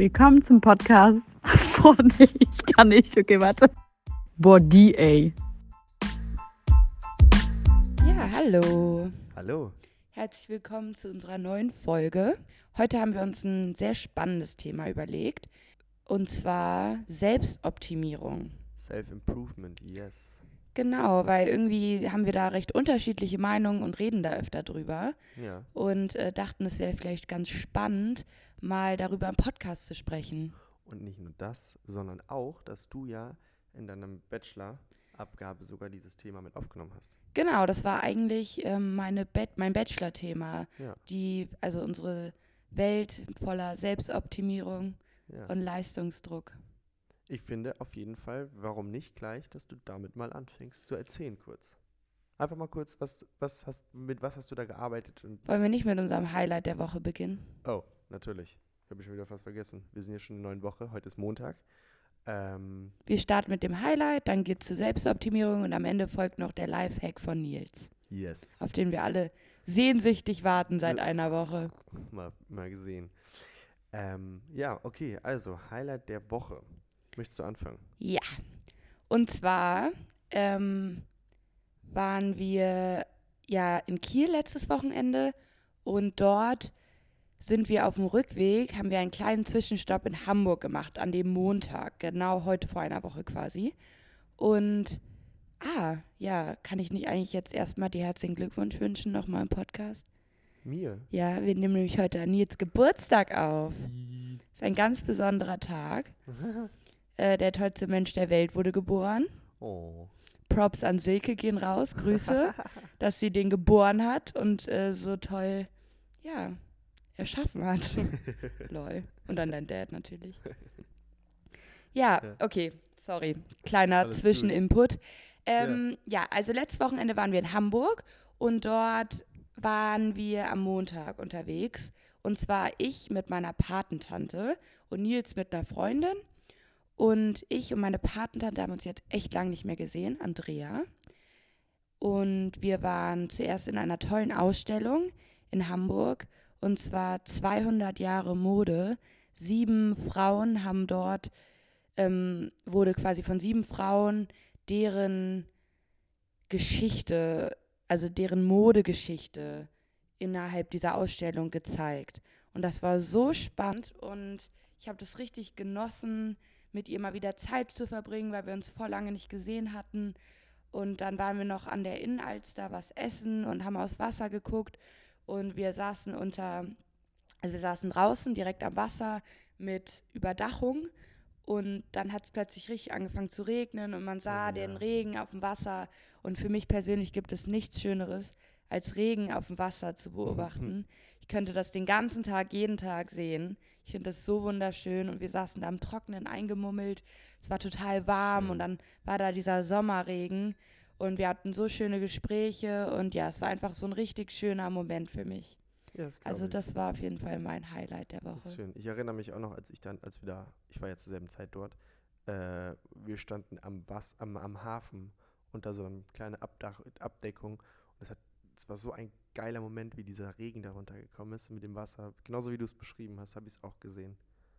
Willkommen zum Podcast. Boah, nee, ich kann nicht. Okay, warte. Boah, die, ey. Ja, hallo. Hallo. Herzlich willkommen zu unserer neuen Folge. Heute haben wir uns ein sehr spannendes Thema überlegt. Und zwar Selbstoptimierung. Self-Improvement, yes. Genau, weil irgendwie haben wir da recht unterschiedliche Meinungen und reden da öfter drüber. Ja. Und äh, dachten, es wäre vielleicht ganz spannend, mal darüber im Podcast zu sprechen. Und nicht nur das, sondern auch, dass du ja in deinem Bachelor-Abgabe sogar dieses Thema mit aufgenommen hast. Genau, das war eigentlich ähm, meine Bet mein Bachelor-Thema. Ja. Die, also unsere Welt voller Selbstoptimierung ja. und Leistungsdruck. Ich finde auf jeden Fall, warum nicht gleich, dass du damit mal anfängst zu erzählen kurz. Einfach mal kurz, was, was hast, mit was hast du da gearbeitet? Und, Wollen wir nicht mit unserem Highlight der Woche beginnen? oh, natürlich. Habe ich schon wieder fast vergessen. Wir sind ja schon in der neuen Woche. Heute ist Montag. Ähm, Wir starten mit dem Highlight, dann geht es zur Selbstoptimierung und am Ende folgt noch der Lifehack von Nils, yes. auf den wir alle sehnsüchtig warten seit So. einer Woche. Mal, mal gesehen. Ähm, ja, okay. Also, Highlight der Woche. Möchtest du anfangen? Ja. Und zwar ähm, waren wir ja in Kiel letztes Wochenende und dort sind wir auf dem Rückweg, haben wir einen kleinen Zwischenstopp in Hamburg gemacht, an dem Montag, genau heute vor einer Woche quasi. Und, ah, ja, kann ich nicht eigentlich jetzt erstmal dir herzlichen Glückwunsch wünschen, nochmal im Podcast? Mir? Ja, wir nehmen nämlich heute an Nils Geburtstag auf. ist ein ganz besonderer Tag. äh, der tollste Mensch der Welt wurde geboren. Oh. Props an Silke gehen raus, Grüße, dass sie den geboren hat und äh, so toll, ja, erschaffen hat. Lol. Und dann dein Dad natürlich. Ja, Ja. okay, sorry. Kleiner Alles. Zwischeninput. Ähm, ja. also letztes Wochenende waren wir in Hamburg und dort waren wir am Montag unterwegs. Und zwar ich mit meiner Patentante und Nils mit einer Freundin. Und ich und meine Patentante haben uns jetzt echt lange nicht mehr gesehen, Andrea. Und wir waren zuerst in einer tollen Ausstellung in Hamburg. Und zwar 200 Jahre Mode. Sieben Frauen haben dort, ähm, wurde quasi von sieben Frauen deren Geschichte, also deren Modegeschichte innerhalb dieser Ausstellung gezeigt. Und das war so spannend und ich habe das richtig genossen, mit ihr mal wieder Zeit zu verbringen, weil wir uns vor lange nicht gesehen hatten. Und dann waren wir noch an der Innenalster was essen und haben aufs Wasser geguckt. Und wir saßen unter, also wir saßen draußen direkt am Wasser mit Überdachung. Und dann hat es plötzlich richtig angefangen zu regnen und man sah Oh ja. den Regen auf dem Wasser. Und für mich persönlich gibt es nichts Schöneres, als Regen auf dem Wasser zu beobachten. Ich könnte das den ganzen Tag, jeden Tag sehen. Ich finde das so wunderschön und wir saßen da am Trockenen eingemummelt. Es war total warm Schön. und dann war da dieser Sommerregen und wir hatten so schöne Gespräche und ja, es war einfach so ein richtig schöner Moment für mich. Ja, das Also ich. das war auf jeden Fall mein Highlight der Das ist Woche. schön. Ich erinnere mich auch noch, als ich dann, als wir da, ich war ja zur selben Zeit dort, äh, wir standen am, Was, am, am Hafen unter so einer kleinen Abdach, Abdeckung. Und es hat, es war so ein geiler Moment, wie dieser Regen darunter gekommen ist mit dem Wasser. Genauso wie du es beschrieben hast, habe ich es auch gesehen.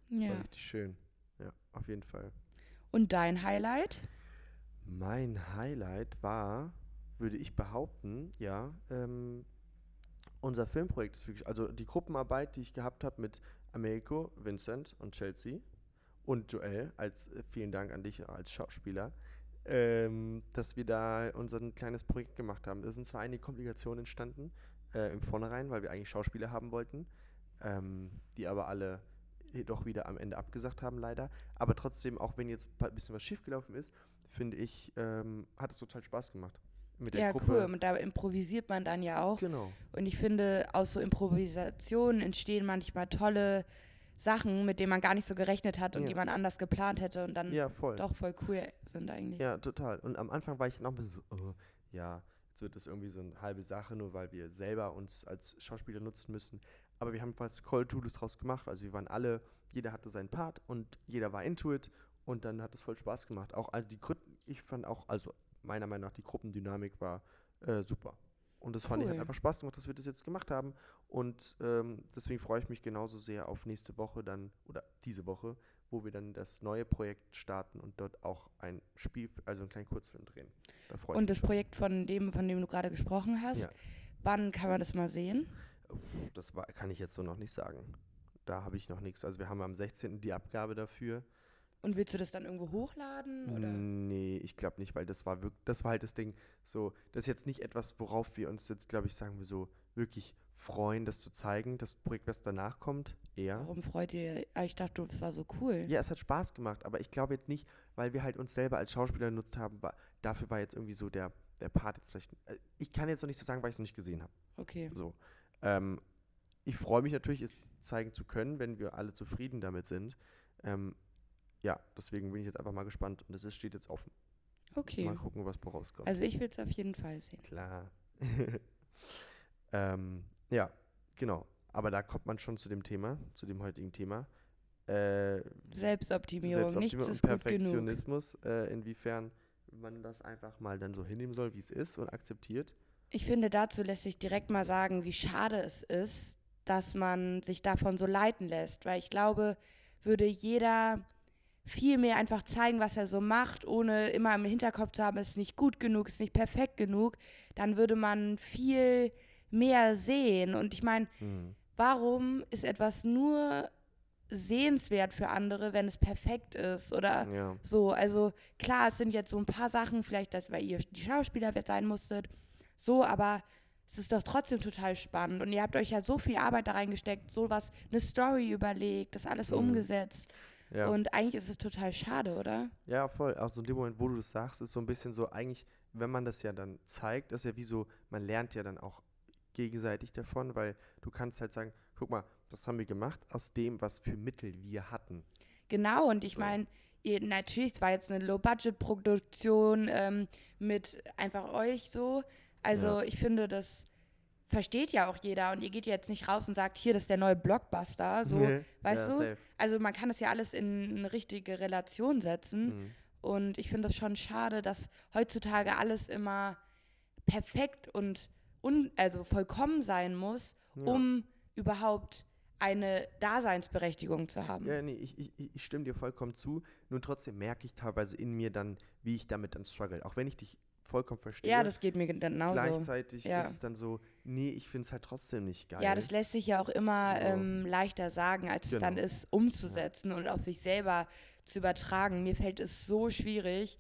Das Ja. war richtig schön. Ja, auf jeden Fall. Und dein Highlight? Mein Highlight war, würde ich behaupten, ja, ähm, unser Filmprojekt ist wirklich, also die Gruppenarbeit, die ich gehabt habe mit Americo, Vincent und Chelsea und Joel, als äh, vielen Dank an dich als Schauspieler, ähm, dass wir da unser ein kleines Projekt gemacht haben. Da sind zwar einige Komplikationen entstanden äh, im Vornherein, weil wir eigentlich Schauspieler haben wollten, ähm, die aber alle doch wieder am Ende abgesagt haben, leider. Aber trotzdem, auch wenn jetzt ein bisschen was schiefgelaufen ist, finde ich, ähm, hat es total Spaß gemacht. Mit der Ja, Gruppe. cool. Und da improvisiert man dann ja auch. Genau. Und ich finde, aus so Improvisationen entstehen manchmal tolle Sachen, mit denen man gar nicht so gerechnet hat und Ja. die man anders geplant hätte und dann Ja, voll. doch voll cool sind eigentlich. Ja, total. Und am Anfang war ich noch ein bisschen so, oh, ja, jetzt wird das irgendwie so eine halbe Sache, nur weil wir selber uns als Schauspieler nutzen müssen. Aber wir haben was Call Tools draus gemacht. Also wir waren alle, jeder hatte seinen Part und jeder war into it und dann hat es voll Spaß gemacht. Auch all die Gründen, ich fand auch, also meiner Meinung nach, die Gruppendynamik war äh, super. Und das fand ich halt einfach Spaß gemacht, dass wir das jetzt gemacht haben. Und ähm, deswegen freue ich mich genauso sehr auf nächste Woche dann, oder diese Woche, wo wir dann das neue Projekt starten und dort auch ein Spiel, also einen kleinen Kurzfilm drehen. Da freue ich Und mich das schon. Projekt von dem, von dem du gerade gesprochen hast, Ja. wann kann man das mal sehen? Das war, kann ich jetzt so noch nicht sagen. Da habe ich noch nichts. Also wir haben am 16. die Abgabe dafür. Und willst du das dann irgendwo hochladen? Oder? Nee, ich glaube nicht, weil das war wirklich, das war halt das Ding. So, das ist jetzt nicht etwas, worauf wir uns jetzt, glaube ich, sagen wir so, wirklich freuen, das zu zeigen. Das Projekt, was danach kommt, eher. Warum freut ihr? Ah, Ich dachte, das war so cool. Ja, es hat Spaß gemacht, aber ich glaube jetzt nicht, weil wir halt uns selber als Schauspieler genutzt haben, war, dafür war jetzt irgendwie so der, der Part jetzt vielleicht. äh, Ich kann jetzt noch nicht so sagen, weil ich es noch nicht gesehen habe. Okay. So. Ähm, ich freue mich natürlich, es zeigen zu können, wenn wir alle zufrieden damit sind. Ähm, ja, deswegen bin ich jetzt einfach mal gespannt und es steht jetzt offen. Okay. Mal gucken, was rauskommt. Also ich will es auf jeden Fall sehen. Klar. ähm, ja, genau. Aber da kommt man schon zu dem Thema, zu dem heutigen Thema. Äh, Selbstoptimierung, nichts Selbstoptimierung und gut genug. Perfektionismus, äh, inwiefern man das einfach mal dann so hinnehmen soll, wie es ist und akzeptiert. Ich finde, dazu lässt sich direkt mal sagen, wie schade es ist, dass man sich davon so leiten lässt. Weil ich glaube, würde jeder viel mehr einfach zeigen, was er so macht, ohne immer im Hinterkopf zu haben, es ist nicht gut genug, es ist nicht perfekt genug, dann würde man viel mehr sehen. Und ich meine, Hm. warum ist etwas nur sehenswert für andere, wenn es perfekt ist? Oder Ja. so, also klar, es sind jetzt so ein paar Sachen, vielleicht, dass weil ihr die Schauspieler sein musstet, so, aber es ist doch trotzdem total spannend und ihr habt euch ja so viel Arbeit da reingesteckt, sowas, eine Story überlegt, das alles Mhm. umgesetzt Ja. und eigentlich ist es total schade, oder? ja, voll. Also in dem Moment, wo du das sagst, ist so ein bisschen so, eigentlich, wenn man das ja dann zeigt, ist ja wie so, man lernt ja dann auch gegenseitig davon, weil du kannst halt sagen, guck mal, was haben wir gemacht aus dem, was für Mittel wir hatten. Genau, und ich So. meine, natürlich, es war jetzt eine Low-Budget-Produktion ähm, mit einfach euch so. Also Ja. ich finde, das versteht ja auch jeder und ihr geht jetzt nicht raus und sagt, hier, das ist der neue Blockbuster. So, Nee. weißt ja, du? safe. Also man kann das ja alles in eine richtige Relation setzen. Mhm. Und ich finde es schon schade, dass heutzutage alles immer perfekt und un also vollkommen sein muss, Ja. um überhaupt eine Daseinsberechtigung zu haben. Ja, nee, ich, ich, ich stimme dir vollkommen zu. Nur trotzdem merke ich teilweise in mir dann, wie ich damit dann struggle. Auch wenn ich dich vollkommen verstehe. Ja, das geht mir genauso. Gleichzeitig Ja. ist es dann so, nee, ich finde es halt trotzdem nicht geil. Ja, das lässt sich ja auch immer So. ähm, leichter sagen, als es dann Genau. ist, umzusetzen und auf sich selber zu übertragen. Mir fällt es so schwierig,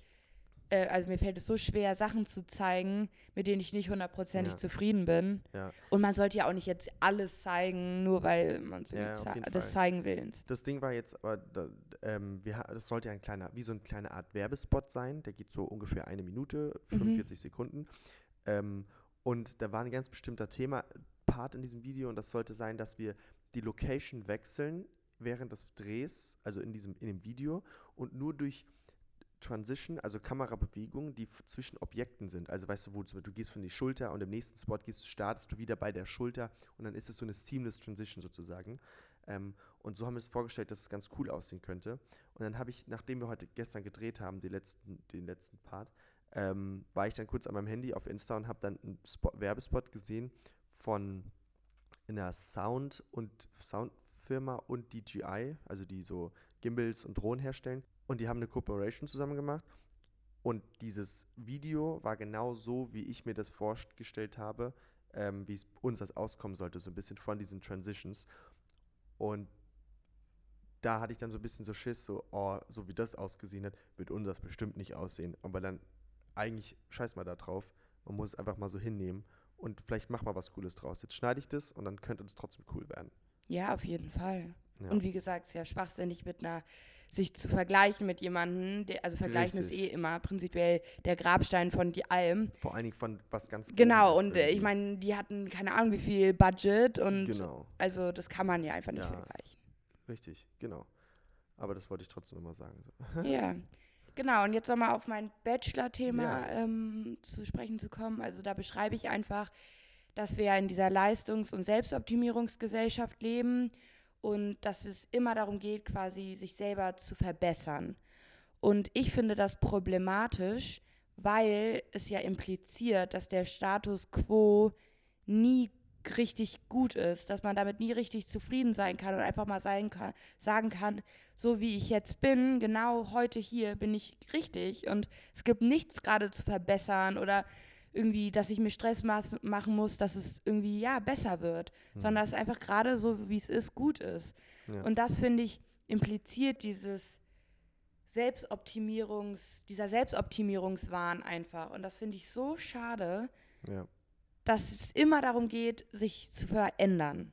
äh, also mir fällt es so schwer, Sachen zu zeigen, mit denen ich nicht hundertprozentig Ja. zufrieden bin. Ja. Und man sollte ja auch nicht jetzt alles zeigen, nur weil man es Ja, zei- des Fall. zeigen willens. Das Ding war jetzt aber, ähm, wir, das sollte ja ein kleiner, wie so eine kleine Art Werbespot sein. Der geht so ungefähr eine Minute, Mhm. 45 Sekunden. Ähm, und da war ein ganz bestimmter Thema, Part in diesem Video und das sollte sein, dass wir die Location wechseln während des Drehs, also in diesem in dem Video und nur durch Transition, also Kamerabewegungen, die zwischen Objekten sind. Also weißt du, wo du, du gehst von die Schulter und im nächsten Spot gehst, startest du wieder bei der Schulter und dann ist es so eine seamless Transition sozusagen. Ähm, und so haben wir es vorgestellt, dass es ganz cool aussehen könnte. Und dann habe ich, nachdem wir heute gestern gedreht haben, die letzten, den letzten Part, ähm, war ich dann kurz an meinem Handy auf Insta und habe dann einen Spot, Werbespot gesehen von einer Sound- und Soundfirma und DJI, also die so Gimbals und Drohnen herstellen. Und die haben eine Kooperation zusammen gemacht. Und dieses Video war genau so, wie ich mir das vorgestellt habe, ähm, wie es uns das auskommen sollte, so ein bisschen von diesen Transitions. Und da hatte ich dann so ein bisschen so Schiss, so, oh, so wie das ausgesehen hat, wird unseres bestimmt nicht aussehen. Aber dann eigentlich scheiß mal da drauf. Man muss es einfach mal so hinnehmen und vielleicht mach mal was Cooles draus. Jetzt schneide ich das und dann könnte es trotzdem cool werden. Ja, auf jeden Fall. Ja. Und wie gesagt, es ist ja schwachsinnig mit einer, sich zu vergleichen mit jemandem, der, also vergleichen ist Richtig. eh immer prinzipiell der Grabstein von die Alm. Vor allen Dingen von was ganz Genau, und äh, ich irgendwie. meine, die hatten keine Ahnung wie viel Budget und Genau, also das kann man ja einfach nicht Ja. vergleichen. richtig, genau. Aber das wollte ich trotzdem immer sagen. So. Ja. Genau, und jetzt nochmal auf mein Bachelor-Thema Ja. ähm, zu sprechen zu kommen. Also da beschreibe ich einfach, dass wir ja in dieser Leistungs- und Selbstoptimierungsgesellschaft leben und dass es immer darum geht, quasi sich selber zu verbessern. Und ich finde das problematisch, weil es ja impliziert, dass der Status quo nie richtig gut ist, dass man damit nie richtig zufrieden sein kann und einfach mal sein kann, sagen kann, so wie ich jetzt bin, genau heute hier bin ich richtig und es gibt nichts gerade zu verbessern oder irgendwie, dass ich mir Stress machen muss, dass es irgendwie ja besser wird, mhm. sondern dass es einfach gerade so wie es ist gut ist. Ja. Und das finde ich impliziert dieses Selbstoptimierungs, dieser Selbstoptimierungswahn einfach und das finde ich so schade. Ja dass es immer darum geht, sich zu verändern.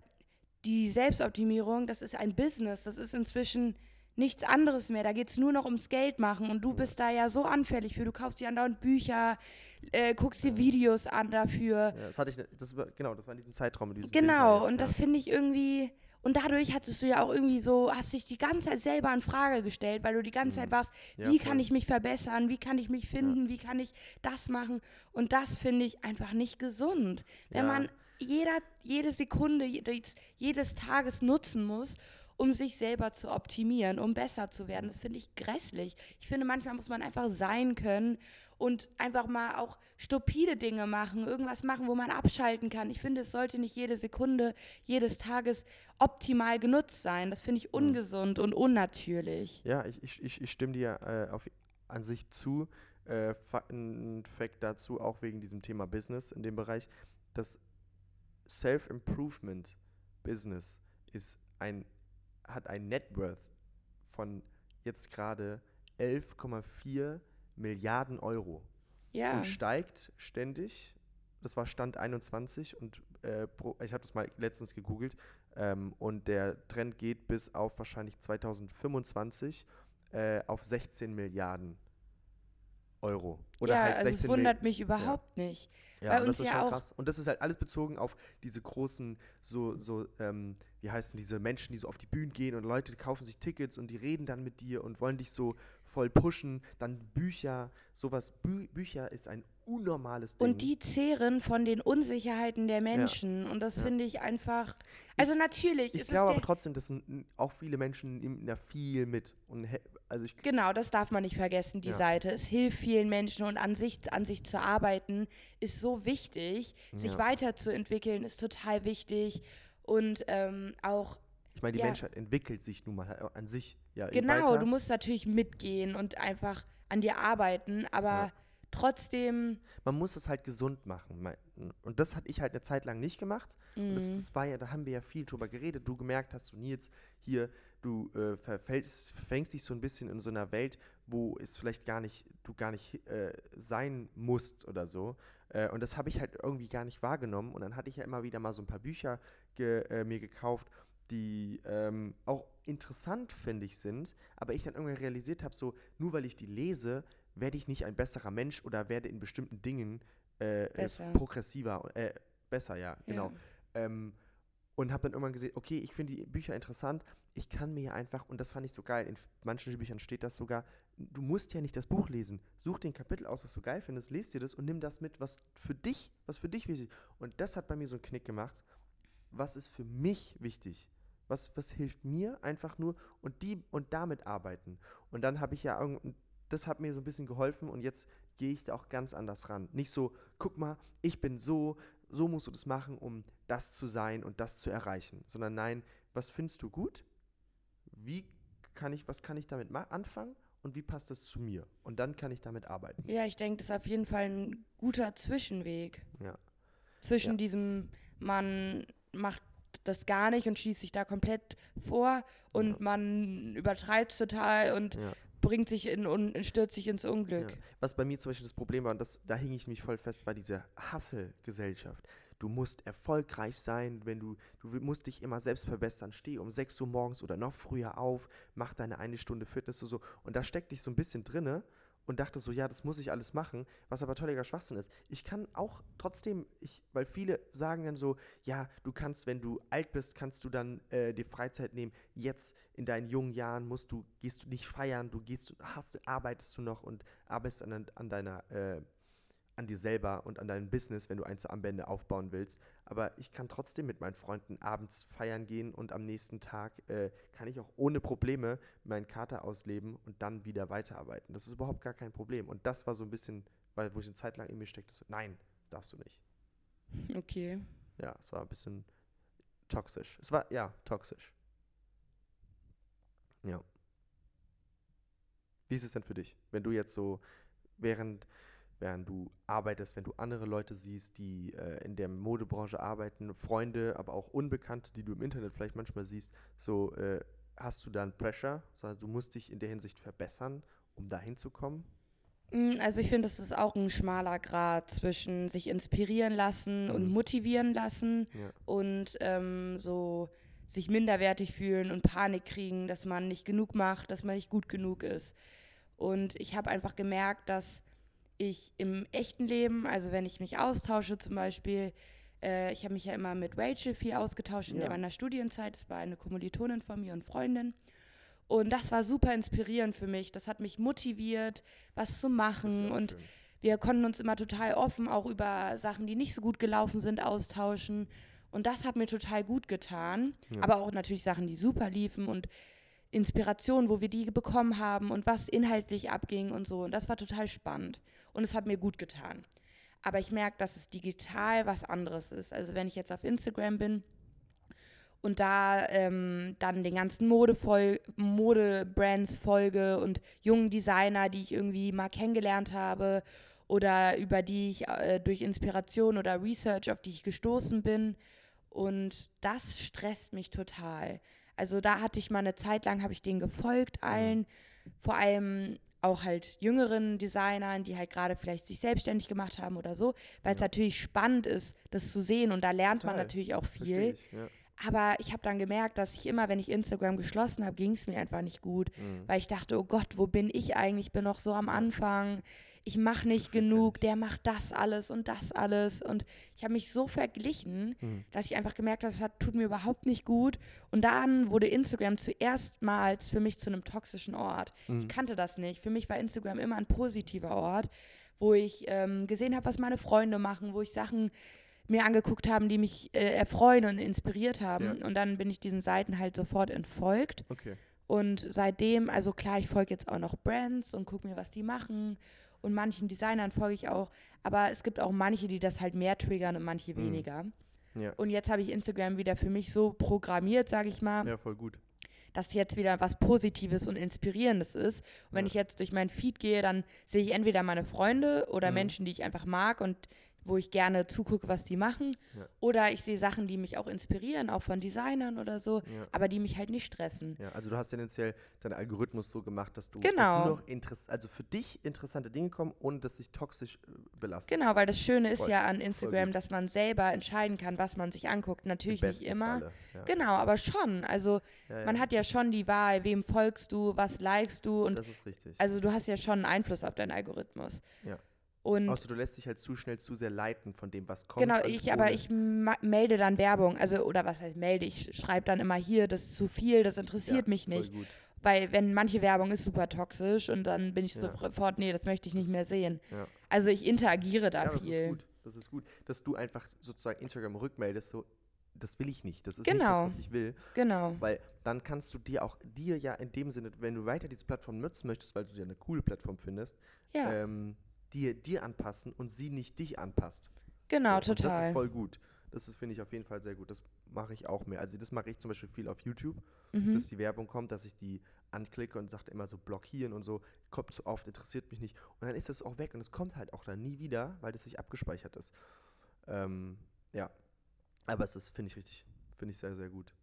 Die Selbstoptimierung, das ist ein Business, das ist inzwischen nichts anderes mehr. Da geht es nur noch ums Geld machen und du bist da ja so anfällig für. Du kaufst dir andauernd Bücher, äh, guckst dir Videos an dafür. Ja, das hatte ich, ne, das, genau, das war in diesem Zeitraum. In genau, jetzt, und ja. das finde ich irgendwie, und dadurch hattest du ja auch irgendwie so, hast dich die ganze Zeit selber in Frage gestellt, weil du die ganze mhm. Zeit warst, ja, wie voll. kann ich mich verbessern, wie kann ich mich finden, wie kann ich das machen. Und das finde ich einfach nicht gesund. Wenn man jeder, jede Sekunde jedes, jedes Tages nutzen muss, um sich selber zu optimieren, um besser zu werden. Das finde ich grässlich. Ich finde, manchmal muss man einfach sein können und einfach mal auch stupide Dinge machen, irgendwas machen, wo man abschalten kann. Ich finde, es sollte nicht jede Sekunde jedes Tages optimal genutzt sein. Das finde ich mhm. ungesund und unnatürlich. Ja, ich, ich, ich stimme dir äh, auf, an sich zu. Äh, ein Fact dazu, auch wegen diesem Thema Business in dem Bereich, das Self-Improvement Business ist ein, hat ein Net Worth von jetzt gerade 11,4 Milliarden Euro. Ja. Und steigt ständig. Das war Stand 21 und äh, pro, ich habe das mal letztens gegoogelt. Ähm, und der Trend geht bis auf wahrscheinlich 2025 äh, auf 16 Milliarden Euro. Oder ja, halt also es wundert mich überhaupt ja. nicht. Ja, und das ist ja schon krass. Und das ist halt alles bezogen auf diese großen, so, so, ähm, wie heißen diese Menschen, die so auf die Bühnen gehen und Leute kaufen sich Tickets und die reden dann mit dir und wollen dich so voll pushen. Dann Bücher, sowas. Bü Bücher ist ein unnormales Ding. Und die zehren von den Unsicherheiten der Menschen. Ja. Und das ja. finde ich einfach. Also ich, natürlich. Ich glaube aber trotzdem, dass auch viele Menschen nehmen da viel mit. Und also ich genau, das darf man nicht vergessen, die ja. Seite. Es hilft vielen Menschen und an sich, an sich zu arbeiten ist so wichtig. Sich weiterzuentwickeln ist total wichtig. Und ähm, auch ich meine, die ja. Menschheit entwickelt sich nun mal an sich ja Genau, du musst natürlich mitgehen und einfach an dir arbeiten, aber ja. trotzdem. Man muss es halt gesund machen. Und das hatte ich halt eine Zeit lang nicht gemacht. Mhm. Und das, mhm. das, war ja, da haben wir ja viel drüber geredet. Du gemerkt hast, du Nils, hier, du äh, verfängst dich so ein bisschen in so einer Welt, wo es vielleicht gar nicht, du gar nicht äh, sein musst oder so. Äh, und das habe ich halt irgendwie gar nicht wahrgenommen. Und dann hatte ich ja immer wieder mal so ein paar Bücher ge äh, mir gekauft die ähm, auch interessant, finde ich, sind, aber ich dann irgendwann realisiert habe, so, nur weil ich die lese, werde ich nicht ein besserer Mensch oder werde in bestimmten Dingen äh, äh progressiver, äh, besser, ja, genau. Ja. Ähm, und habe dann irgendwann gesehen, okay, ich finde die Bücher interessant, ich kann mir ja einfach, und das fand ich so geil, in manchen Büchern steht das sogar, du musst ja nicht das Buch lesen. Such den Kapitel aus, was du geil findest, lest dir das und nimm das mit, was für dich, was für dich wichtig ist. Und das hat bei mir so einen Knick gemacht. Was ist für mich wichtig? Was, was hilft mir einfach nur und die und damit arbeiten. Und dann habe ich ja das hat mir so ein bisschen geholfen und jetzt gehe ich da auch ganz anders ran. Nicht so, guck mal, ich bin so, so musst du das machen, um das zu sein und das zu erreichen, sondern nein, was findest du gut? Wie kann ich, was kann ich damit anfangen und wie passt das zu mir? Und dann kann ich damit arbeiten. Ja, ich denke, das ist auf jeden Fall ein guter Zwischenweg. Ja. Zwischen ja. diesem, man macht das gar nicht und schießt sich da komplett vor und ja. man übertreibt total und ja. Bringt sich in und stürzt sich ins Unglück. Ja. Was bei mir zum Beispiel das Problem war, und das, da hing ich mich voll fest, war diese Hassel-Gesellschaft. Du musst erfolgreich sein, wenn du, du musst dich immer selbst verbessern. Steh um 6 Uhr morgens oder noch früher auf, mach deine eine Stunde Fitness und so. Und da steckt dich so ein bisschen drinne und dachte so, ja, das muss ich alles machen, was aber tolliger Schwachsinn ist. Ich kann auch trotzdem, ich, weil viele sagen dann so, ja, du kannst, wenn du alt bist, kannst du dann äh, dir Freizeit nehmen. Jetzt in deinen jungen Jahren musst du, gehst du nicht feiern, du gehst, hast, arbeitest du noch und arbeitest an, an deiner äh, an dir selber und an deinem Business, wenn du eins am Ende aufbauen willst. Aber ich kann trotzdem mit meinen Freunden abends feiern gehen und am nächsten Tag äh, kann ich auch ohne Probleme meinen Kater ausleben und dann wieder weiterarbeiten. Das ist überhaupt gar kein Problem. Und das war so ein bisschen, weil wo ich eine Zeit lang in mir steckte, so, nein, darfst du nicht. Okay. Ja, es war ein bisschen toxisch. Es war, ja, toxisch. Ja. Wie ist es denn für dich, wenn du jetzt so, während, während du arbeitest, wenn du andere Leute siehst, die äh, in der Modebranche arbeiten, Freunde, aber auch Unbekannte, die du im Internet vielleicht manchmal siehst, so äh, hast du dann Pressure? Also du musst dich in der Hinsicht verbessern, um dahin zu kommen? Mm, Also ich finde, es ist auch ein schmaler Grad zwischen sich inspirieren lassen und Mhm. motivieren lassen Ja. und ähm, so sich minderwertig fühlen und Panik kriegen, dass man nicht genug macht, dass man nicht gut genug ist. Und ich habe einfach gemerkt, dass ich im echten Leben, also wenn ich mich austausche zum Beispiel, äh, ich habe mich ja immer mit Rachel viel ausgetauscht in Ja. meiner Studienzeit, das war eine Kommilitonin von mir und Freundin. Und das war super inspirierend für mich. Das hat mich motiviert, was zu machen. und schön. wir konnten uns immer total offen auch über Sachen, die nicht so gut gelaufen sind, austauschen. Und das hat mir total gut getan. Ja. Aber auch natürlich Sachen, die super liefen und Inspiration, wo wir die bekommen haben und was inhaltlich abging und so. Und das war total spannend. Und es hat mir gut getan. Aber ich merke, dass es digital was anderes ist. Also wenn ich jetzt auf Instagram bin und da ähm, dann den ganzen Modebrands folge und jungen Designer, die ich irgendwie mal kennengelernt habe oder über die ich äh, durch Inspiration oder Research, auf die ich gestoßen bin. Und das stresst mich total. Also da hatte ich mal eine Zeit lang, habe ich denen gefolgt, allen, vor allem auch halt jüngeren Designern, die halt gerade vielleicht sich selbstständig gemacht haben oder so, weil es Ja. natürlich spannend ist, das zu sehen und da lernt man Total. natürlich auch viel. ich, ja. Aber ich habe dann gemerkt, dass ich immer, wenn ich Instagram geschlossen habe, ging es mir einfach nicht gut, Mhm. weil ich dachte, oh Gott, wo bin ich eigentlich? Ich bin noch so am Anfang. Ich mache nicht genug, der macht das alles und das alles. Und ich habe mich so verglichen, Mhm. dass ich einfach gemerkt habe, das tut mir überhaupt nicht gut. Und dann wurde Instagram zuerstmals für mich zu einem toxischen Ort. Mhm. Ich kannte das nicht. Für mich war Instagram immer ein positiver Ort, wo ich ähm, gesehen habe, was meine Freunde machen, wo ich Sachen mir angeguckt haben, die mich äh, erfreuen und inspiriert haben. Ja. Und dann bin ich diesen Seiten halt sofort entfolgt. Okay. Und seitdem, also klar, ich folge jetzt auch noch Brands und gucke mir, was die machen. Und manchen Designern folge ich auch. Aber es gibt auch manche, die das halt mehr triggern und manche Mhm. weniger. Ja. Und jetzt habe ich Instagram wieder für mich so programmiert, sage ich mal, ja, voll gut. dass jetzt wieder was Positives und Inspirierendes ist. Und wenn Ja. ich jetzt durch meinen Feed gehe, dann sehe ich entweder meine Freunde oder Mhm. Menschen, die ich einfach mag und wo ich gerne zugucke, was die machen. Ja. Oder ich sehe Sachen, die mich auch inspirieren, auch von Designern oder so, Ja. aber die mich halt nicht stressen. Ja, also du hast tendenziell deinen Algorithmus so gemacht, dass du Genau. nur noch interess also für dich interessante Dinge kommen, ohne dass sich toxisch äh, belastet. Genau, weil das Schöne ist Voll- ja an Instagram, dass man selber entscheiden kann, was man sich anguckt. Natürlich nicht immer. Falle. Ja. Genau, aber schon. Also man hat ja schon die Wahl, wem folgst du, was likest du und das ist richtig. also du hast ja schon einen Einfluss auf deinen Algorithmus. Ja. Und Außer du lässt dich halt zu schnell zu sehr leiten von dem, was kommt. genau, ich, aber ich melde dann Werbung, also oder was heißt melde, ich schreibe dann immer hier, das ist zu viel, das interessiert ja, mich nicht. Gut. Weil wenn manche Werbung ist super toxisch und dann bin ich Ja. sofort, nee, das möchte ich nicht Das- mehr sehen. Ja. Also ich interagiere da ja, das viel. ist gut. Das ist gut. Dass du einfach sozusagen Instagram rückmeldest, so, das will ich nicht. Das ist nicht Genau. das, was ich will. Genau. Weil dann kannst du dir auch, dir ja in dem Sinne, wenn du weiter diese Plattform nutzen möchtest, weil du dir eine coole Plattform findest, Ja, ähm, dir, dir anpassen und sie nicht dich anpasst. genau, so, und Das total. ist voll gut. Das ist, finde ich, auf jeden Fall sehr gut. Das mache ich auch mehr. Also das mache ich zum Beispiel viel auf YouTube, Mhm. dass die Werbung kommt, dass ich die anklicke und sagt immer so blockieren und so, kommt zu oft, interessiert mich nicht. Und dann ist das auch weg und es kommt halt auch dann nie wieder, weil das nicht abgespeichert ist. Ähm, ja. Aber es ist, finde ich richtig, finde ich sehr, sehr gut.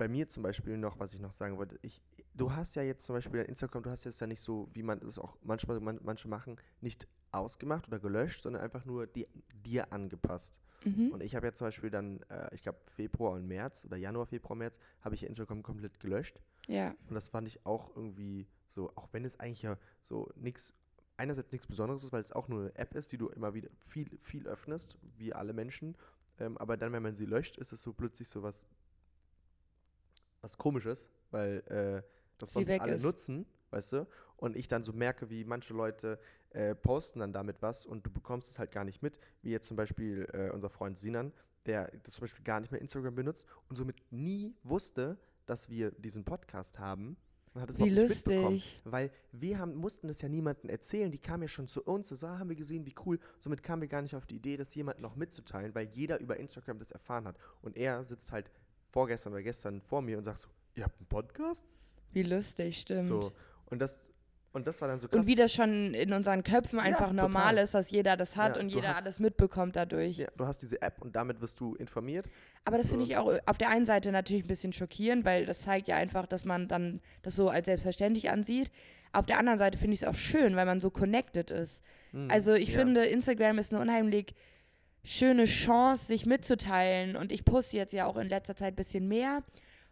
Bei mir zum Beispiel noch, was ich noch sagen wollte, ich, du hast ja jetzt zum Beispiel Instagram, du hast jetzt ja nicht so, wie man es auch manchmal man, manche machen, nicht ausgemacht oder gelöscht, sondern einfach nur die, dir angepasst. Mhm. Und ich habe ja zum Beispiel dann, äh, ich glaube Februar und März oder Januar, Februar, März, habe ich ja Instagram komplett gelöscht. Ja, Und das fand ich auch irgendwie so, auch wenn es eigentlich ja so nichts, einerseits nichts Besonderes ist, weil es auch nur eine App ist, die du immer wieder viel, viel öffnest, wie alle Menschen. Ähm, aber dann, wenn man sie löscht, ist es so plötzlich so was, was Komisches, weil äh, das sonst alle ist. nutzen, weißt du? Und ich dann so merke, wie manche Leute äh, posten dann damit was und du bekommst es halt gar nicht mit, wie jetzt zum Beispiel äh, unser Freund Sinan, der das zum Beispiel gar nicht mehr Instagram benutzt und somit nie wusste, dass wir diesen Podcast haben Man hat es Wie überhaupt nicht mitbekommen. lustig. Weil wir haben, mussten das ja niemandem erzählen. Die kamen ja schon zu uns. So ah, haben wir gesehen, wie cool. Somit kamen wir gar nicht auf die Idee, das jemandem noch mitzuteilen, weil jeder über Instagram das erfahren hat. Und er sitzt halt vorgestern oder gestern vor mir und sagt so, ihr habt einen Podcast? Wie lustig, stimmt. So. Und das, und das war dann so krass. Und wie das schon in unseren Köpfen einfach normal total. ist, dass jeder das hat Ja, und jeder hast- alles mitbekommt dadurch. ja, du hast diese App und damit wirst du informiert. Aber das So. finde ich auch auf der einen Seite natürlich ein bisschen schockierend, weil das zeigt ja einfach, dass man dann das so als selbstverständlich ansieht. Auf der anderen Seite finde ich es auch schön, weil man so connected ist. Hm, Also ich ja. finde, Instagram ist eine unheimlich schöne Chance, sich mitzuteilen. Und ich poste jetzt ja auch in letzter Zeit ein bisschen mehr.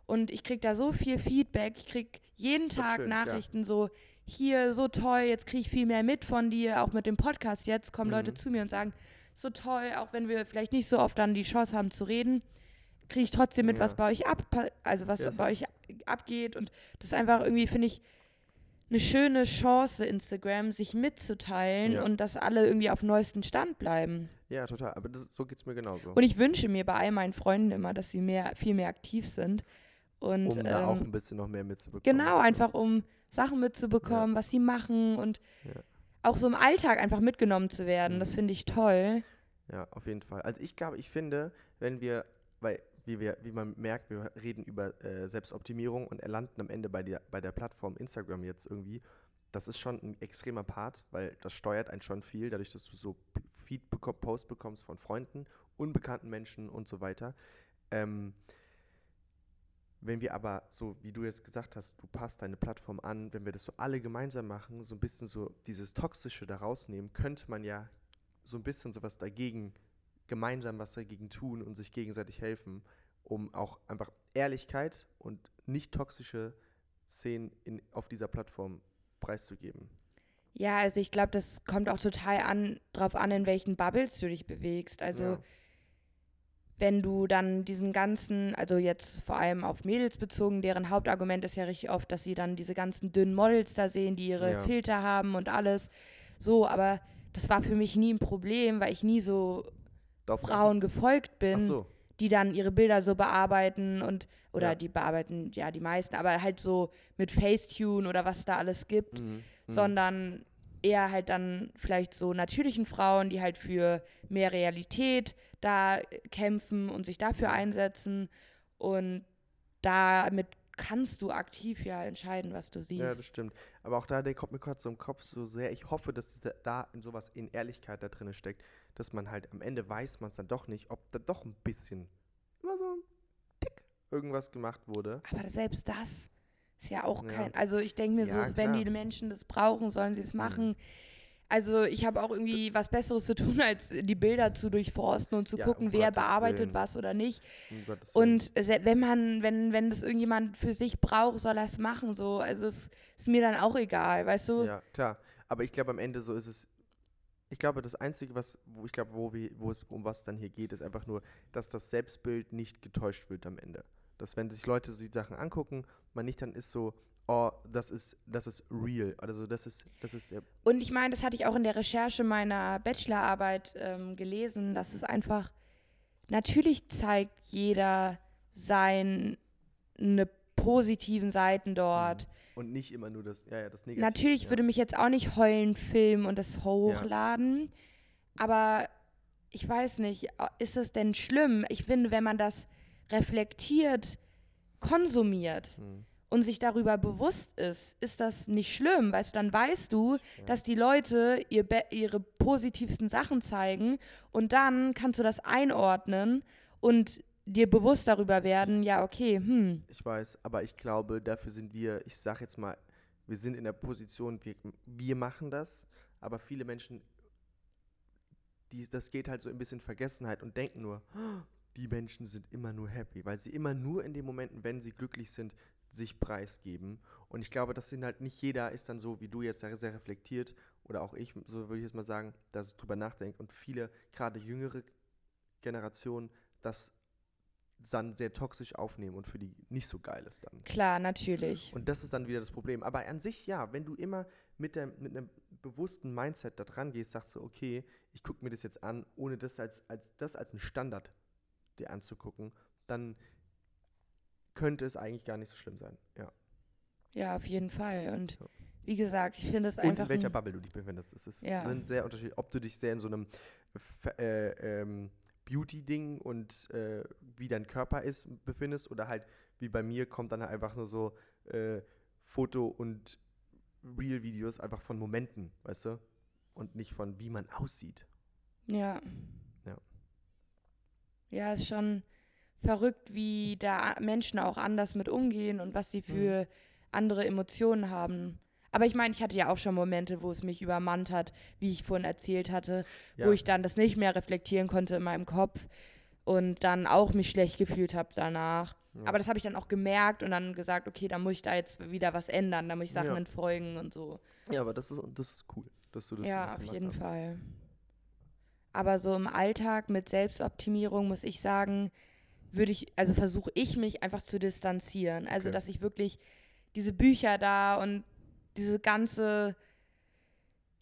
Und ich kriege da so viel Feedback. Ich kriege jeden Tag schön. Nachrichten so, hier, so toll, jetzt kriege ich viel mehr mit von dir. Auch mit dem Podcast jetzt kommen Leute Mhm. zu mir und sagen, so toll, auch wenn wir vielleicht nicht so oft dann die Chance haben zu reden, kriege ich trotzdem mit, was Ja. bei euch ab, also was Ja, bei euch abgeht. Und das ist einfach irgendwie, finde ich, eine schöne Chance, Instagram, sich mitzuteilen Ja. und dass alle irgendwie auf neuesten Stand bleiben. Ja, total. Aber das, so geht es mir genauso. Und ich wünsche mir bei all meinen Freunden immer, dass sie mehr, viel mehr aktiv sind. Und um da auch ähm, ein bisschen noch mehr mitzubekommen. genau, einfach um Sachen mitzubekommen, was sie machen und Ja. auch so im Alltag einfach mitgenommen zu werden. Das Mhm. finde ich toll. Ja, auf jeden Fall. Also ich glaube, ich finde, wenn wir, weil wie, wir, wie man merkt, wir reden über äh, Selbstoptimierung und landen am Ende bei der, bei der Plattform Instagram jetzt irgendwie. Das ist schon ein extremer Part, weil das steuert einen schon viel, dadurch, dass du so P- Feed beko Post bekommst von Freunden, unbekannten Menschen und so weiter. Ähm, wenn wir aber, so wie du jetzt gesagt hast, du passt deine Plattform an, wenn wir das so alle gemeinsam machen, so ein bisschen so dieses Toxische da rausnehmen, könnte man ja so ein bisschen sowas dagegen, gemeinsam was dagegen tun und sich gegenseitig helfen, um auch einfach Ehrlichkeit und nicht toxische Szenen in, auf dieser Plattform preiszugeben. Ja, also ich glaube, das kommt auch total an, drauf an, in welchen Bubbles du dich bewegst. Also Ja. wenn du dann diesen ganzen, also jetzt vor allem auf Mädels bezogen, deren Hauptargument ist ja richtig oft, dass sie dann diese ganzen dünnen Models da sehen, die ihre Ja. Filter haben und alles. So, aber das war für mich nie ein Problem, weil ich nie so Darf Frauen gefolgt bin, so. die dann ihre Bilder so bearbeiten und, oder Ja. die bearbeiten, ja, die meisten, aber halt so mit Facetune oder was da alles gibt Mhm. Mhm. sondern eher halt dann vielleicht so natürlichen Frauen, die halt für mehr Realität da kämpfen und sich dafür einsetzen. Und damit kannst du aktiv ja entscheiden, was du siehst. Ja, das stimmt. Aber auch da, der kommt mir kurz so im Kopf so sehr. Ich hoffe, dass da- da in sowas in Ehrlichkeit da drin steckt, dass man halt am Ende weiß man es dann doch nicht, ob da doch ein bisschen, immer so ein Tick irgendwas gemacht wurde. Aber selbst das ist ja auch Ja. kein. Also ich denke mir Ja, so, wenn klar. die Menschen das brauchen, sollen sie es machen. Also ich habe auch irgendwie was Besseres zu tun, als die Bilder zu durchforsten und zu Ja, gucken, um wer Gottes bearbeitet Willen. was oder nicht. Um. Und wenn man, wenn, wenn das irgendjemand für sich braucht, soll er es machen. So. Also es ist mir dann auch egal, weißt du? Ja, klar. Aber ich glaube, am Ende so ist es. Ich glaube, das Einzige, was, wo ich glaube, wo, wir, wo es um was dann hier geht, ist einfach nur, dass das Selbstbild nicht getäuscht wird am Ende. Dass wenn sich Leute so die Sachen angucken, man nicht dann ist so, oh, das ist, das ist real. Also das ist, das ist ja, Und ich meine, das hatte ich auch in der Recherche meiner Bachelorarbeit ähm, gelesen, dass es einfach, natürlich zeigt jeder seine positiven Seiten dort. und nicht immer nur das, ja, ja, das Negative. Natürlich ja. würde mich jetzt auch nicht heulen filmen und das hochladen, aber ich weiß nicht, ist es denn schlimm? Ich finde, wenn man das reflektiert, konsumiert Hm. und sich darüber bewusst ist, ist das nicht schlimm, weißt du, dann weißt du, dass die Leute ihr ihre positivsten Sachen zeigen und dann kannst du das einordnen und dir bewusst darüber werden, ja, okay, hm, Ich weiß, aber ich glaube, dafür sind wir, ich sag jetzt mal, wir sind in der Position, wir, wir machen das, aber viele Menschen, die, das geht halt so ein bisschen in Vergessenheit und denken nur, "Oh, die Menschen sind immer nur happy, weil sie immer nur in den Momenten, wenn sie glücklich sind, sich preisgeben. Und ich glaube, das sind halt nicht jeder ist dann so, wie du jetzt sehr, sehr reflektiert oder auch ich, so würde ich jetzt mal sagen, dass es drüber nachdenkt und viele, gerade jüngere Generationen, das dann sehr toxisch aufnehmen und für die nicht so geil ist dann. klar, natürlich. Und das ist dann wieder das Problem. Aber an sich, ja, wenn du immer mit, der, mit einem bewussten Mindset da dran gehst, sagst du, okay, ich gucke mir das jetzt an, ohne das als, als, das als einen Standard dir anzugucken, dann könnte es eigentlich gar nicht so schlimm sein. Ja. Ja, auf jeden Fall. Und Ja. wie gesagt, ich finde es Und einfach. in welcher ein- Bubble du dich befindest. Es ist, Ja. sind sehr unterschiedlich. Ob du dich sehr in so einem äh, ähm, Beauty-Ding und äh, wie dein Körper ist, befindest oder halt wie bei mir kommt dann halt einfach nur so äh, Foto- und Real-Videos einfach von Momenten, weißt du? Und nicht von wie man aussieht. Ja. Ja. Ist schon verrückt, wie da Menschen auch anders mit umgehen und was sie Mhm. für andere Emotionen haben. Aber ich meine, ich hatte ja auch schon Momente, wo es mich übermannt hat, wie ich vorhin erzählt hatte, Ja. wo ich dann das nicht mehr reflektieren konnte in meinem Kopf und dann auch mich schlecht gefühlt habe danach. Ja. Aber das habe ich dann auch gemerkt und dann gesagt, okay, da muss ich da jetzt wieder was ändern, da muss ich Sachen Ja. entfolgen und so. Ja, aber das ist, das ist cool, dass du das Ja, auf jeden hast. Fall. Aber so im Alltag mit Selbstoptimierung muss ich sagen, würde ich, also versuche ich mich einfach zu distanzieren. Also, Okay. dass ich wirklich diese Bücher da und diese ganze,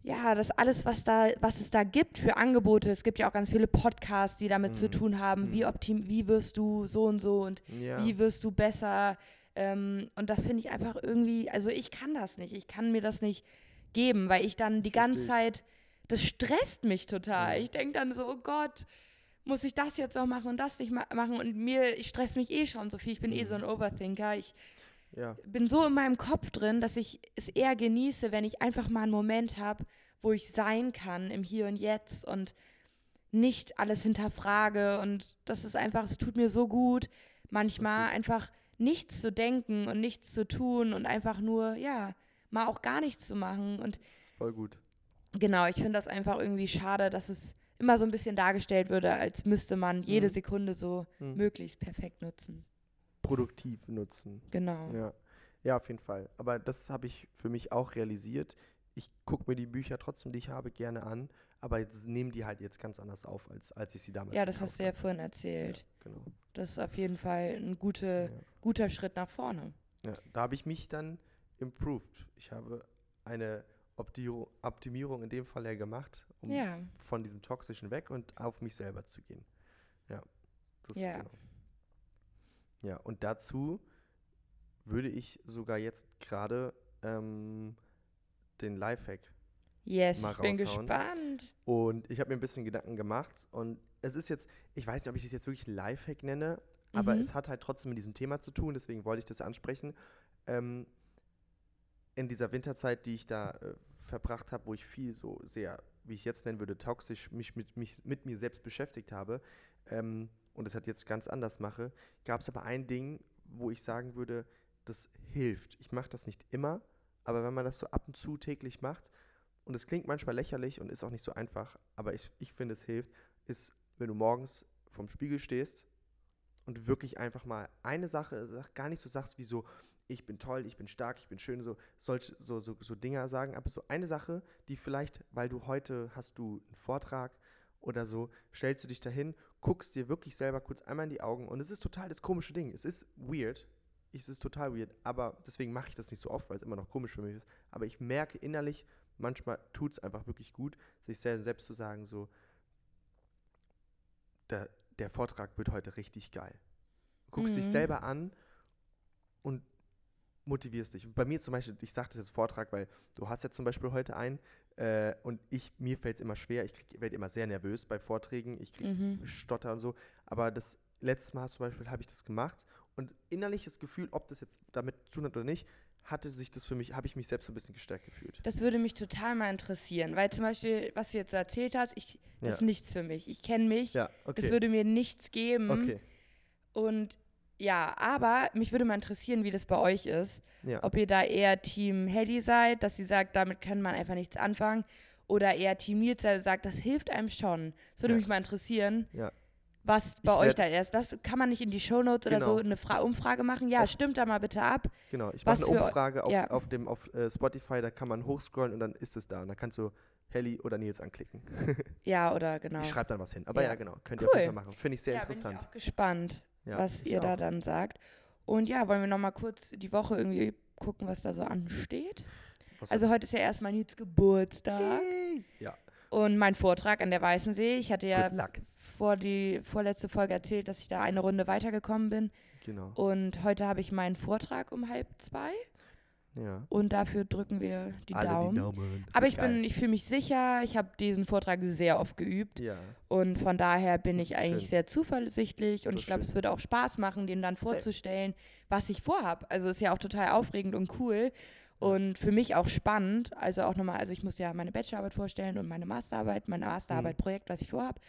ja, das alles, was da, was es da gibt für Angebote. Es gibt ja auch ganz viele Podcasts, die damit zu Mhm. tun haben, wie Mhm. optim, wie wirst du so und so und Ja. wie wirst du besser? Ähm, und das finde ich einfach irgendwie, also ich kann das nicht. Ich kann mir das nicht geben, weil ich dann die ganze Versteh ich. Zeit, das stresst mich total. Mhm. Ich denke dann so, oh Gott, muss ich das jetzt noch machen und das nicht ma machen? Und mir, ich stress mich eh schon so viel. Ich bin eh so ein Mhm. Overthinker. Ich ja. bin so in meinem Kopf drin, dass ich es eher genieße, wenn ich einfach mal einen Moment habe, wo ich sein kann im Hier und Jetzt und nicht alles hinterfrage. Und das ist einfach, es tut mir so gut, manchmal gut. einfach nichts zu denken und nichts zu tun und einfach nur, ja, mal auch gar nichts zu machen. Und Das ist voll gut. Genau, ich finde das einfach irgendwie schade, dass es immer so ein bisschen dargestellt würde, als müsste man jede Mhm. Sekunde so Mhm. möglichst perfekt nutzen. Produktiv nutzen. Genau. Ja. ja, auf jeden Fall. Aber das habe ich für mich auch realisiert. Ich gucke mir die Bücher trotzdem, die ich habe, gerne an, aber jetzt nehme die halt jetzt ganz anders auf, als, als ich sie damals Ja, das hast du ja habe. vorhin erzählt. Genau. Das ist auf jeden Fall ein gute, Ja. guter Schritt nach vorne. Ja, da habe ich mich dann improved. Ich habe eine Optimierung in dem Fall ja gemacht, um Ja. von diesem Toxischen weg und auf mich selber zu gehen. Ja, das Ja. genau. Ja, und dazu würde ich sogar jetzt gerade ähm, den Lifehack Yes, Mal ich bin gespannt. Und ich habe mir ein bisschen Gedanken gemacht und es ist jetzt, ich weiß nicht, ob ich es jetzt wirklich Lifehack nenne, aber Mhm. es hat halt trotzdem mit diesem Thema zu tun, deswegen wollte ich das ansprechen. Ähm, in dieser Winterzeit, die ich da äh, verbracht habe, wo ich viel so sehr, wie ich jetzt nennen würde, toxisch mich mit, mich mit mir selbst beschäftigt habe ähm, und es halt jetzt ganz anders mache, gab es aber ein Ding, wo ich sagen würde, das hilft. Ich mache das nicht immer, aber wenn man das so ab und zu täglich macht, und es klingt manchmal lächerlich und ist auch nicht so einfach, aber ich, ich finde, es hilft, ist, wenn du morgens vorm Spiegel stehst und wirklich einfach mal eine Sache, gar nicht so sagst wie so, ich bin toll, ich bin stark, ich bin schön, so, solche, so, so, so Dinger sagen, aber so eine Sache, die vielleicht, weil du heute hast du einen Vortrag oder so, stellst du dich dahin, guckst dir wirklich selber kurz einmal in die Augen und es ist total das komische Ding. Es ist weird, es ist total weird, aber deswegen mache ich das nicht so oft, weil es immer noch komisch für mich ist. Aber ich merke innerlich, manchmal tut es einfach wirklich gut, sich sel- selbst zu sagen, so, der, der Vortrag wird heute richtig geil. Du guckst dich Mhm. selber an motivierst dich. Und bei mir zum Beispiel, ich sage das jetzt Vortrag, weil du hast jetzt zum Beispiel heute einen äh, und ich, mir fällt es immer schwer, ich werde immer sehr nervös bei Vorträgen, ich krieg Mhm. Stotter und so, aber das letzte Mal zum Beispiel habe ich das gemacht und innerliches Gefühl, ob das jetzt damit zu tun hat oder nicht, hatte sich das für mich, habe ich mich selbst so ein bisschen gestärkt gefühlt. Das würde mich total mal interessieren, weil zum Beispiel, was du jetzt so erzählt hast, ich, das Ja. ist nichts für mich. Ich kenne mich, Ja, okay. das würde mir nichts geben. okay, Und ja, aber mich würde mal interessieren, wie das bei euch ist. ja. Ob ihr da eher Team Hedy seid, dass sie sagt, damit kann man einfach nichts anfangen. Oder eher Team Nils, der sagt, das hilft einem schon. Das würde Ja. mich mal interessieren, Ja. was bei euch da ist. Das kann man nicht in die Shownotes oder Genau. so eine Fra Umfrage machen. Ja, stimmt da mal bitte ab. Genau, ich mache eine Umfrage auf, auf, dem, auf äh, Spotify, da kann man hochscrollen und dann ist es da. Und da kannst du Helly oder Nils anklicken. Ja, oder genau. Ich schreibe dann was hin. Aber ja, genau, könnt ihr auf jeden Cool. Fall machen. Finde ich sehr ja, interessant. Bin ich auch gespannt, Ja, was ihr da auch. dann sagt. Und ja, wollen wir noch mal kurz die Woche irgendwie gucken, was da so ansteht. Was Also heute ist ja erstmal Nils Geburtstag Yay! Ja, und mein Vortrag an der Weißensee. Ich hatte ja vor die vorletzte Folge erzählt, dass ich da eine Runde weitergekommen bin. Genau. Und heute habe ich meinen Vortrag um halb zwei. Ja. Und dafür drücken wir die Alle Daumen. die Daumen. Aber ich geil. bin, ich fühle mich sicher. Ich habe diesen Vortrag sehr oft geübt. Ja. Und von daher bin ich eigentlich schön. sehr zuversichtlich und ich glaube, es würde auch Spaß machen, dem dann vorzustellen, was ich vorhab. Also ist ja auch total aufregend und cool und für mich auch spannend. Also auch nochmal, also ich muss ja meine Bachelorarbeit vorstellen und meine Masterarbeit, meine Masterarbeit, Projekt, was ich vorhab.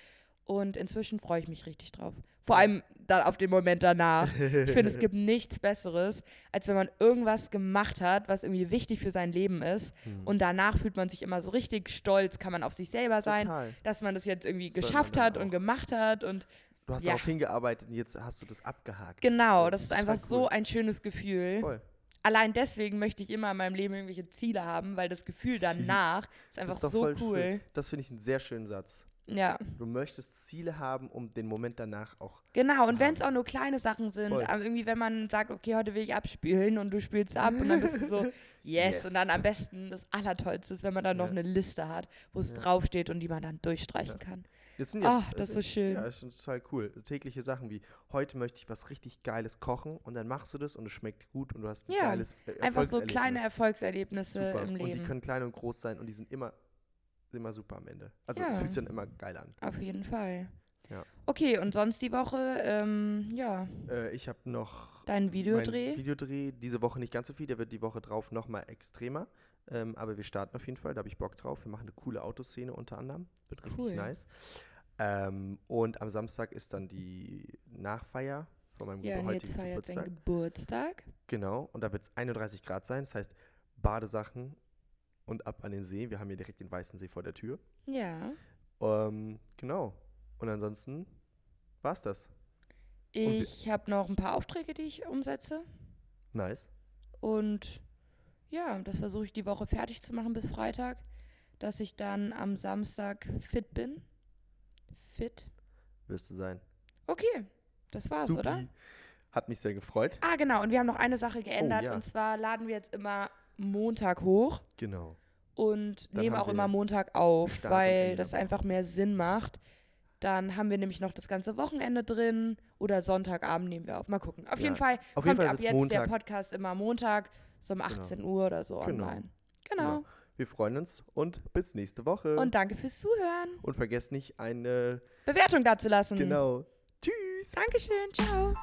Und inzwischen freue ich mich richtig drauf. Vor allem dann auf den Moment danach. Ich finde, es gibt nichts Besseres, als wenn man irgendwas gemacht hat, was irgendwie wichtig für sein Leben ist. Hm. Und danach fühlt man sich immer so richtig stolz, kann man auf sich selber sein Total. dass man das jetzt irgendwie man geschafft hat und auch. gemacht hat und Du hast Ja. darauf hingearbeitet und jetzt hast du das abgehakt. genau, So, das ist einfach so cool. ein schönes Gefühl. Voll. Allein deswegen möchte ich immer in meinem Leben irgendwelche Ziele haben, weil das Gefühl danach ist Das einfach ist so cool. schön. Das finde ich einen sehr schönen Satz. Ja, Du möchtest Ziele haben, um den Moment danach auch. genau. Und wenn es auch nur kleine Sachen sind, irgendwie, wenn man sagt, okay, heute will ich abspülen und du spülst ab und dann bist du so, yes. Yes. Und dann am besten das Allertollste ist, wenn man dann noch Ja. eine Liste hat, wo es Ja. draufsteht und die man dann durchstreichen Ja. kann. Das sind Ach, das ist so schön. Ja, das ist total cool. Tägliche Sachen wie, heute möchte ich was richtig Geiles kochen und dann machst du das und es schmeckt gut und du hast ein Ja, geiles äh, Einfach so kleine Erfolgserlebnis. Erfolgserlebnisse Super. im Und die Leben. können klein und groß sein und die sind immer, immer super am Ende. Also es Ja. fühlt sich dann immer geil an. Auf jeden Fall. Ja. Okay, und sonst die Woche, ähm, ja, Äh, ich habe noch dein Videodreh. Videodreh diese Woche nicht ganz so viel, der wird die Woche drauf nochmal extremer. Ähm, aber wir starten auf jeden Fall, da habe ich Bock drauf. Wir machen eine coole Autoszene unter anderem. Wird richtig Cool. nice. Ähm, und am Samstag ist dann die Nachfeier von meinem ja, heutigen feiert Geburtstag. Geburtstag. Genau, und da wird es 31 Grad sein. Das heißt, Badesachen und ab an den See. Wir haben hier direkt den Weißen See vor der Tür. Ja. Ähm, genau. Und ansonsten war's das. Ich habe noch ein paar Aufträge, die ich umsetze. Nice. Und ja, das versuche ich die Woche fertig zu machen bis Freitag, dass ich dann am Samstag fit bin. Fit. Wirst du sein. Okay, das war's, Supi. oder? Hat mich sehr gefreut. Ah, genau. Und wir haben noch eine Sache geändert. Oh, ja. Und zwar laden wir jetzt immer Montag hoch. Genau. und Dann nehmen auch immer Montag auf, Start weil das einfach mehr Sinn macht. Dann haben wir nämlich noch das ganze Wochenende drin oder Sonntagabend nehmen wir auf. Mal gucken. Auf Ja, jeden Fall auf kommt jeden Fall ab jetzt Montag. der Podcast immer Montag, so um 18 Uhr oder so Genau. online. Genau. Wir freuen uns und bis nächste Woche. Und danke fürs Zuhören. und vergesst nicht eine. Bewertung dazulassen. Genau. Tschüss. Dankeschön. Ciao.